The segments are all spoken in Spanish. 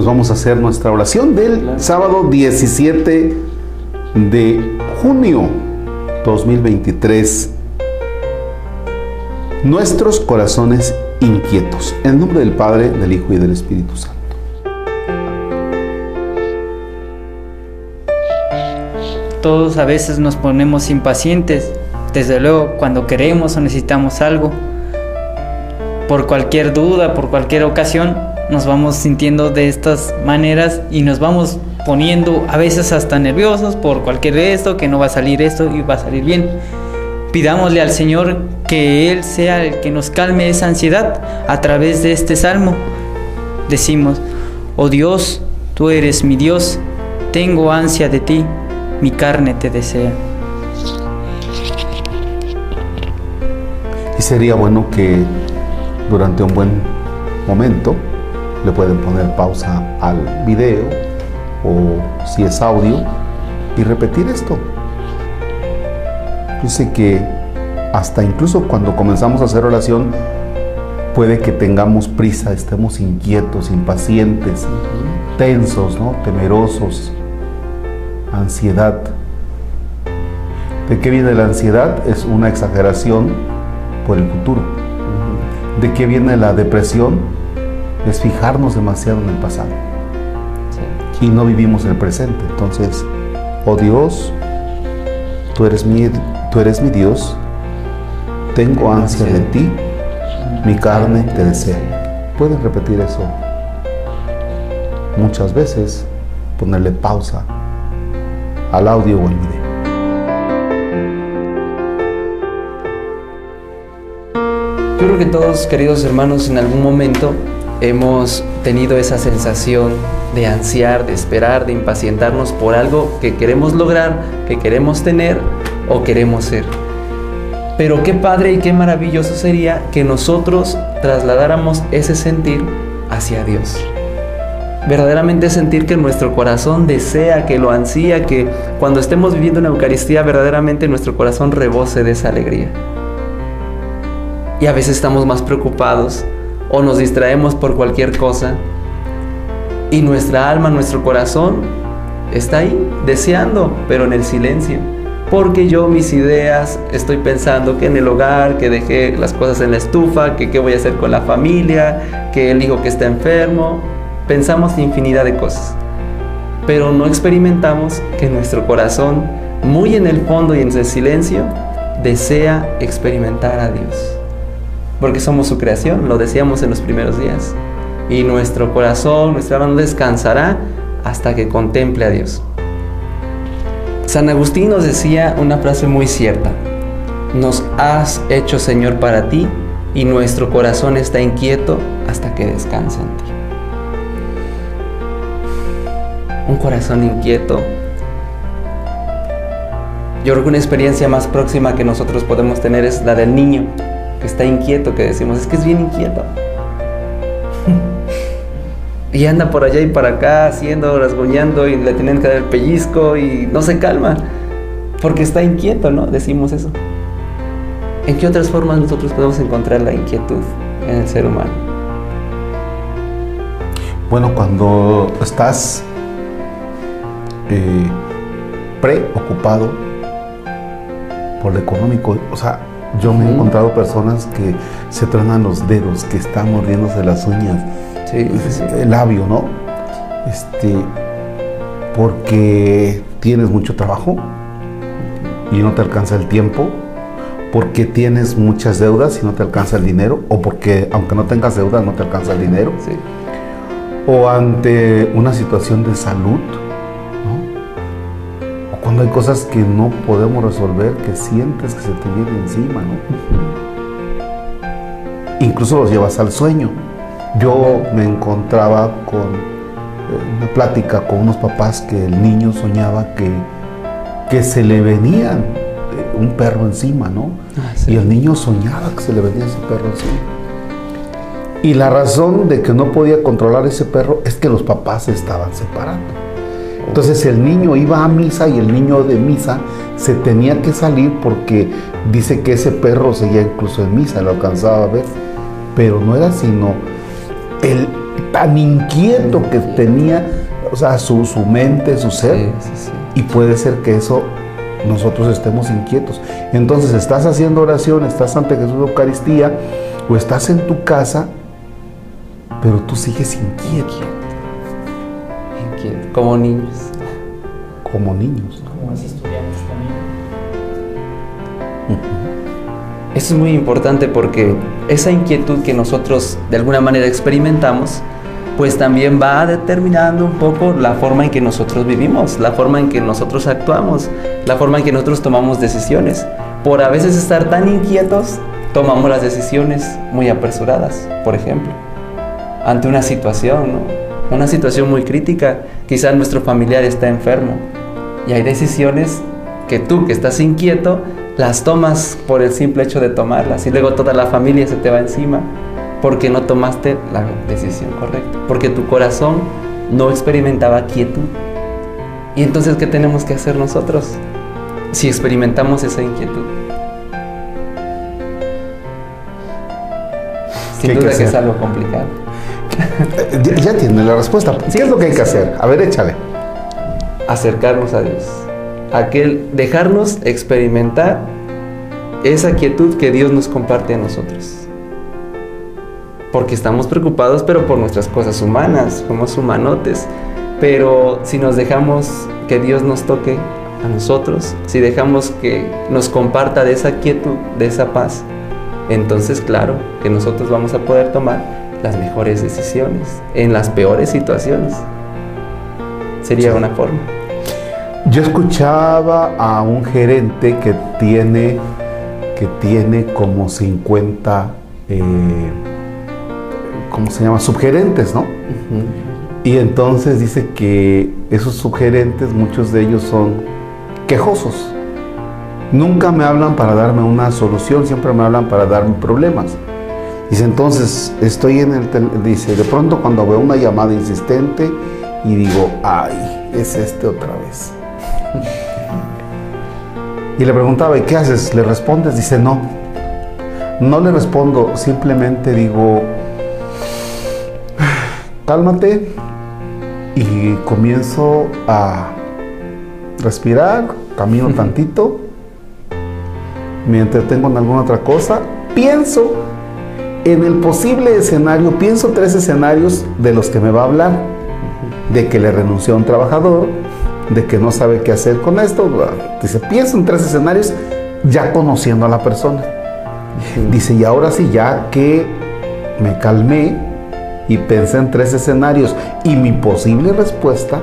pues vamos a hacer nuestra oración del sábado 17 de junio 2023. Nuestros corazones inquietos. En nombre del Padre, del Hijo y del Espíritu Santo. Todos a veces nos ponemos impacientes, desde luego cuando queremos o necesitamos algo. Por cualquier duda, por cualquier ocasión, nos vamos sintiendo de estas maneras y nos vamos poniendo a veces hasta nerviosos por cualquier de esto, que no va a salir esto y va a salir bien. Pidámosle al Señor que Él sea el que nos calme esa ansiedad a través de este salmo. Decimos, oh Dios, tú eres mi Dios, tengo ansia de ti, mi carne te desea. Y sería bueno que durante un buen momento le pueden poner pausa al video o si es audio y repetir esto. Dice que hasta incluso cuando comenzamos a hacer oración puede que tengamos prisa, estemos inquietos, impacientes, tensos, ¿no? temerosos, ansiedad. ¿De qué viene la ansiedad? Es una exageración por el futuro. ¿De qué viene la depresión? Es fijarnos demasiado en el pasado. Y no vivimos el presente. Entonces, oh Dios, tú eres mi, tú eres mi Dios, tengo ansia de ti, mi carne te desea. Puedes repetir eso muchas veces, ponerle pausa al audio o al video. Yo creo que todos, queridos hermanos, en algún momento hemos tenido esa sensación de ansiar, de esperar, de impacientarnos por algo que queremos lograr, que queremos tener o queremos ser. Pero qué padre y qué maravilloso sería que nosotros trasladáramos ese sentir hacia Dios. Verdaderamente sentir que nuestro corazón desea, que lo ansía, que cuando estemos viviendo una Eucaristía verdaderamente nuestro corazón rebose de esa alegría. Y a veces estamos más preocupados o nos distraemos por cualquier cosa y nuestra alma, nuestro corazón está ahí deseando, pero en el silencio. Porque yo mis ideas estoy pensando que en el hogar, que dejé las cosas en la estufa, que qué voy a hacer con la familia, que el hijo que está enfermo. Pensamos infinidad de cosas. Pero no experimentamos que nuestro corazón, muy en el fondo y en el silencio, desea experimentar a Dios porque somos su creación, lo decíamos en los primeros días. Y nuestro corazón, nuestra alma no descansará hasta que contemple a Dios. San Agustín nos decía una frase muy cierta. Nos has hecho Señor para ti y nuestro corazón está inquieto hasta que descanse en ti. Un corazón inquieto. Yo creo que una experiencia más próxima que nosotros podemos tener es la del niño que está inquieto, que decimos, es que es bien inquieto. y anda por allá y para acá haciendo, rasguñando y le tienen que dar el pellizco y no se calma, porque está inquieto, ¿no? Decimos eso. ¿En qué otras formas nosotros podemos encontrar la inquietud en el ser humano? Bueno, cuando estás eh, preocupado por lo económico, o sea, yo me he encontrado personas que se truenan los dedos, que están mordiéndose las uñas, el labio, ¿no? Este, porque tienes mucho trabajo y no te alcanza el tiempo, porque tienes muchas deudas y no te alcanza el dinero, o porque aunque no tengas deudas no te alcanza el dinero, o ante una situación de salud hay cosas que no podemos resolver, que sientes que se te viene encima, ¿no? Incluso los llevas al sueño. Yo me encontraba con eh, una plática con unos papás que el niño soñaba que, que se le venía eh, un perro encima, ¿no? Ah, y el niño soñaba que se le venía ese perro encima. Y la razón de que no podía controlar ese perro es que los papás se estaban separando. Entonces el niño iba a misa y el niño de misa se tenía que salir porque dice que ese perro seguía incluso en misa, lo alcanzaba a ver. Pero no era sino el tan inquieto que tenía, o sea, su, su mente, su ser. Sí, sí, sí. Y puede ser que eso nosotros estemos inquietos. Entonces estás haciendo oración, estás ante Jesús de Eucaristía o estás en tu casa, pero tú sigues inquieto Inquieto, como niños. como niños. Como los estudiantes también. Eso es muy importante porque esa inquietud que nosotros de alguna manera experimentamos, pues también va determinando un poco la forma en que nosotros vivimos, la forma en que nosotros actuamos, la forma en que nosotros tomamos decisiones. Por a veces estar tan inquietos, tomamos las decisiones muy apresuradas, por ejemplo, ante una situación, ¿no? Una situación muy crítica, quizás nuestro familiar está enfermo y hay decisiones que tú que estás inquieto las tomas por el simple hecho de tomarlas y luego toda la familia se te va encima porque no tomaste la decisión correcta, porque tu corazón no experimentaba quietud. Y entonces, ¿qué tenemos que hacer nosotros si experimentamos esa inquietud? Sin ¿Qué hay que duda que es algo complicado. Ya, ya tiene la respuesta. ¿Qué es lo que hay que hacer? A ver, échale. acercarnos a Dios. Aquel dejarnos experimentar esa quietud que Dios nos comparte a nosotros. Porque estamos preocupados, pero por nuestras cosas humanas, somos humanotes. Pero si nos dejamos que Dios nos toque a nosotros, si dejamos que nos comparta de esa quietud, de esa paz, entonces claro que nosotros vamos a poder tomar las mejores decisiones en las peores situaciones. Sería una forma. Yo escuchaba a un gerente que tiene, que tiene como 50, eh, ¿cómo se llama? Subgerentes, ¿no? Y entonces dice que esos subgerentes, muchos de ellos son quejosos. Nunca me hablan para darme una solución, siempre me hablan para darme problemas. Dice, entonces estoy en el... tel- Dice, de pronto cuando veo una llamada insistente y digo, ay, es este otra vez. Y le preguntaba, ¿y qué haces? ¿Le respondes? Dice, no. No le respondo, simplemente digo, cálmate y comienzo a respirar, camino tantito, me entretengo en alguna otra cosa, pienso en el posible escenario, pienso tres escenarios de los que me va a hablar, de que le renunció a un trabajador, de que no sabe qué hacer con esto, dice, pienso en tres escenarios ya conociendo a la persona. Dice, y ahora sí, ya que me calmé y pensé en tres escenarios y mi posible respuesta,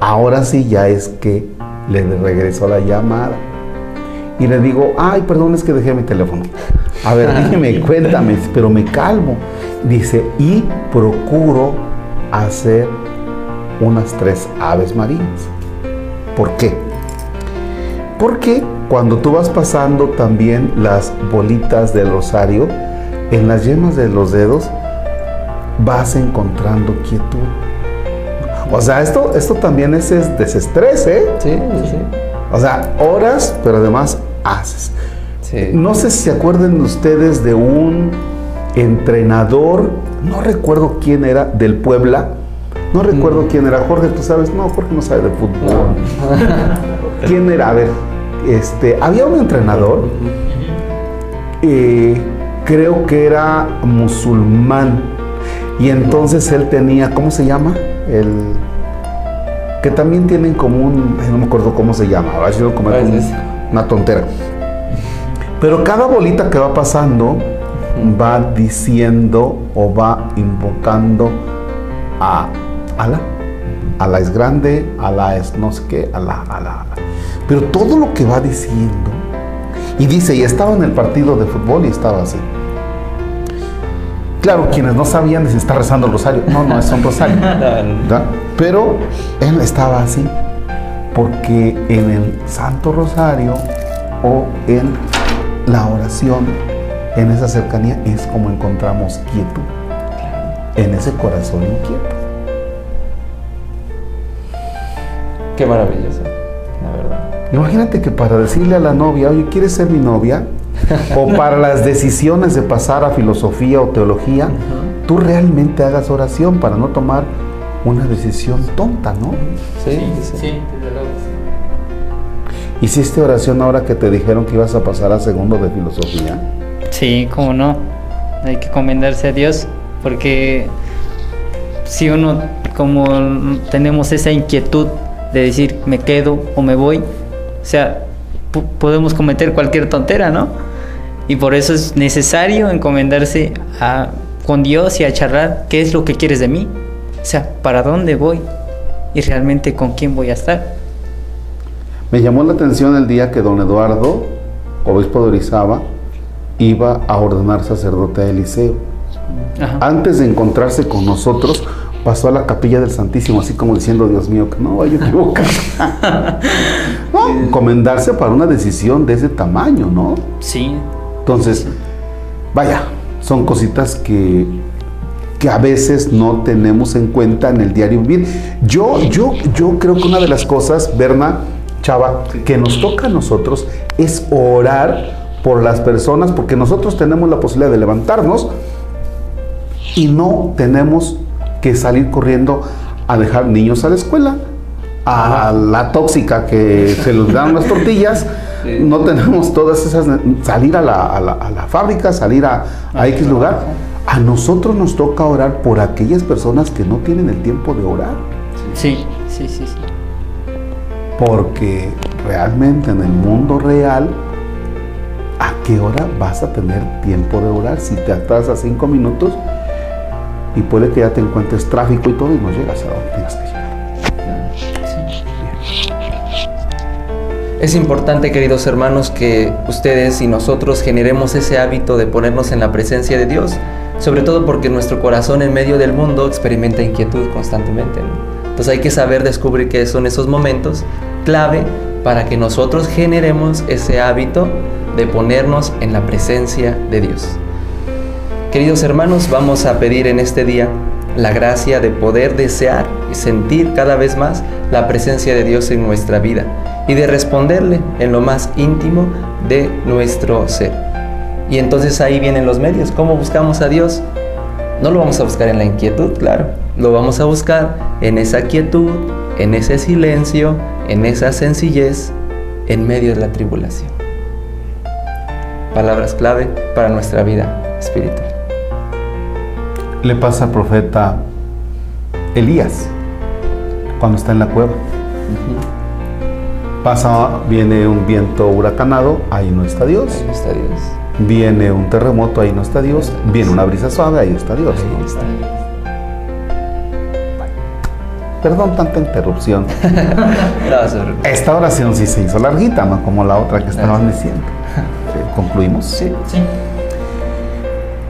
ahora sí ya es que le regreso la llamada. Y le digo, ay, perdón, es que dejé mi teléfono. A ver, dime, cuéntame, pero me calmo. Dice, y procuro hacer unas tres aves marinas. ¿Por qué? Porque cuando tú vas pasando también las bolitas del rosario, en las yemas de los dedos, vas encontrando quietud. O sea, esto, esto también es, es desestrés, ¿eh? Sí, sí, sí. O sea, horas, pero además haces. Sí. No sé si se acuerdan ustedes de un entrenador, no recuerdo quién era, del Puebla. No recuerdo quién era. Jorge, tú sabes, no, Jorge no sabe de fútbol. ¿Quién era? A ver, este, había un entrenador, eh, creo que era musulmán, y entonces él tenía, ¿cómo se llama? El que también tienen como un, no me acuerdo cómo se llama, ahora como ese. una tontera. Pero cada bolita que va pasando va diciendo o va invocando a Alá. Alá es grande, Alá es no sé qué, Alá, Alá, Alá. Pero todo lo que va diciendo, y dice, y estaba en el partido de fútbol y estaba así. Claro, quienes no sabían si está rezando el rosario. No, no, es un rosario. ¿verdad? Pero él estaba así, porque en el Santo Rosario o en la oración, en esa cercanía, es como encontramos quietud, en ese corazón inquieto. Qué maravilloso, la verdad. Imagínate que para decirle a la novia, oye, ¿quieres ser mi novia? o para las decisiones de pasar a filosofía o teología, tú realmente hagas oración para no tomar una decisión tonta, ¿no? Sí, sí. ¿Hiciste oración ahora que te dijeron que ibas a pasar a segundo de filosofía? Sí, cómo no. Hay que encomendarse a Dios porque si uno como tenemos esa inquietud de decir me quedo o me voy, o sea, po- podemos cometer cualquier tontera, ¿no? Y por eso es necesario encomendarse a, con Dios y a charlar qué es lo que quieres de mí. O sea, ¿para dónde voy? Y realmente con quién voy a estar. Me llamó la atención el día que don Eduardo, obispo de Orizaba, iba a ordenar sacerdote a Eliseo. Ajá. Antes de encontrarse con nosotros, pasó a la capilla del Santísimo, así como diciendo, Dios mío, que no vaya a equivocar. no, encomendarse para una decisión de ese tamaño, ¿no? Sí, Entonces, vaya, son cositas que, que a veces no tenemos en cuenta en el diario vivir. Yo, yo, yo creo que una de las cosas, Berna, Chava, que nos toca a nosotros es orar por las personas, porque nosotros tenemos la posibilidad de levantarnos y no tenemos que salir corriendo a dejar niños a la escuela, a la tóxica que se les dan las tortillas. Sí. No tenemos todas esas, salir a la, a la- a la fábrica, salir a, a X lugar. A nosotros nos toca orar por aquellas personas que no tienen el tiempo de orar, sí, sí, sí, sí. Porque realmente en el mundo real, ¿a qué hora vas a tener tiempo de orar? Si te atrasas cinco minutos y puede que ya te encuentres tráfico y todo y no llegas a donde tienes que llegar. Es importante, queridos hermanos, que ustedes y nosotros generemos ese hábito de ponernos en la presencia de Dios, sobre todo porque nuestro corazón en medio del mundo experimenta inquietud constantemente. Entonces hay que saber descubrir qué son esos momentos clave para que nosotros generemos ese hábito de ponernos en la presencia de Dios. Queridos hermanos, vamos a pedir en este día la gracia de poder desear y sentir cada vez más la presencia de Dios en nuestra vida y de responderle en lo más íntimo de nuestro ser. Y entonces ahí vienen los medios. ¿Cómo buscamos a Dios? No lo vamos a buscar en la inquietud, claro. Lo vamos a buscar en esa quietud, en ese silencio, en esa sencillez, en medio de la tribulación. Palabras clave para nuestra vida espiritual. Le pasa al profeta Elías cuando está en la cueva. Pasa, viene un viento huracanado, ahí no está Dios. Ahí está Dios. Viene un terremoto, ahí no está Dios. Viene una brisa suave, ahí está Dios. Ahí ¿no? está. Perdón tanta interrupción. Esta oración sí se hizo larguita, no como la otra que estaban diciendo. Sí, ¿Concluimos? Sí. Sí.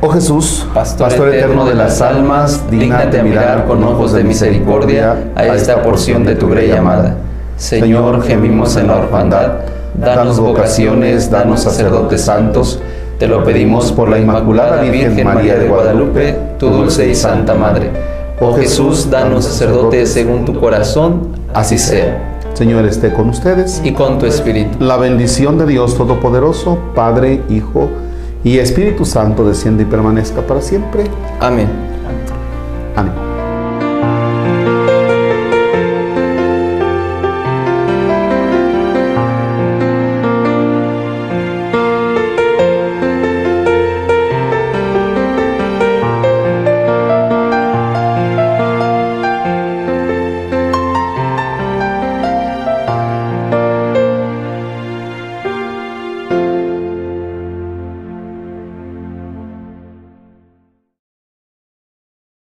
Oh Jesús, Pastor, eterno de las almas, dígnate a mirar con ojos de misericordia a esta porción de tu grey amada. Señor, gemimos en la orfandad, danos vocaciones, danos sacerdotes santos, te lo pedimos por la Inmaculada Virgen María de Guadalupe, tu dulce y santa Madre. Oh Jesús, danos sacerdotes según tu corazón, así sea. Señor esté con ustedes. Y con tu espíritu. La bendición de Dios Todopoderoso, Padre, Hijo y Espíritu Santo desciende y permanezca para siempre. Amén. Ánimo.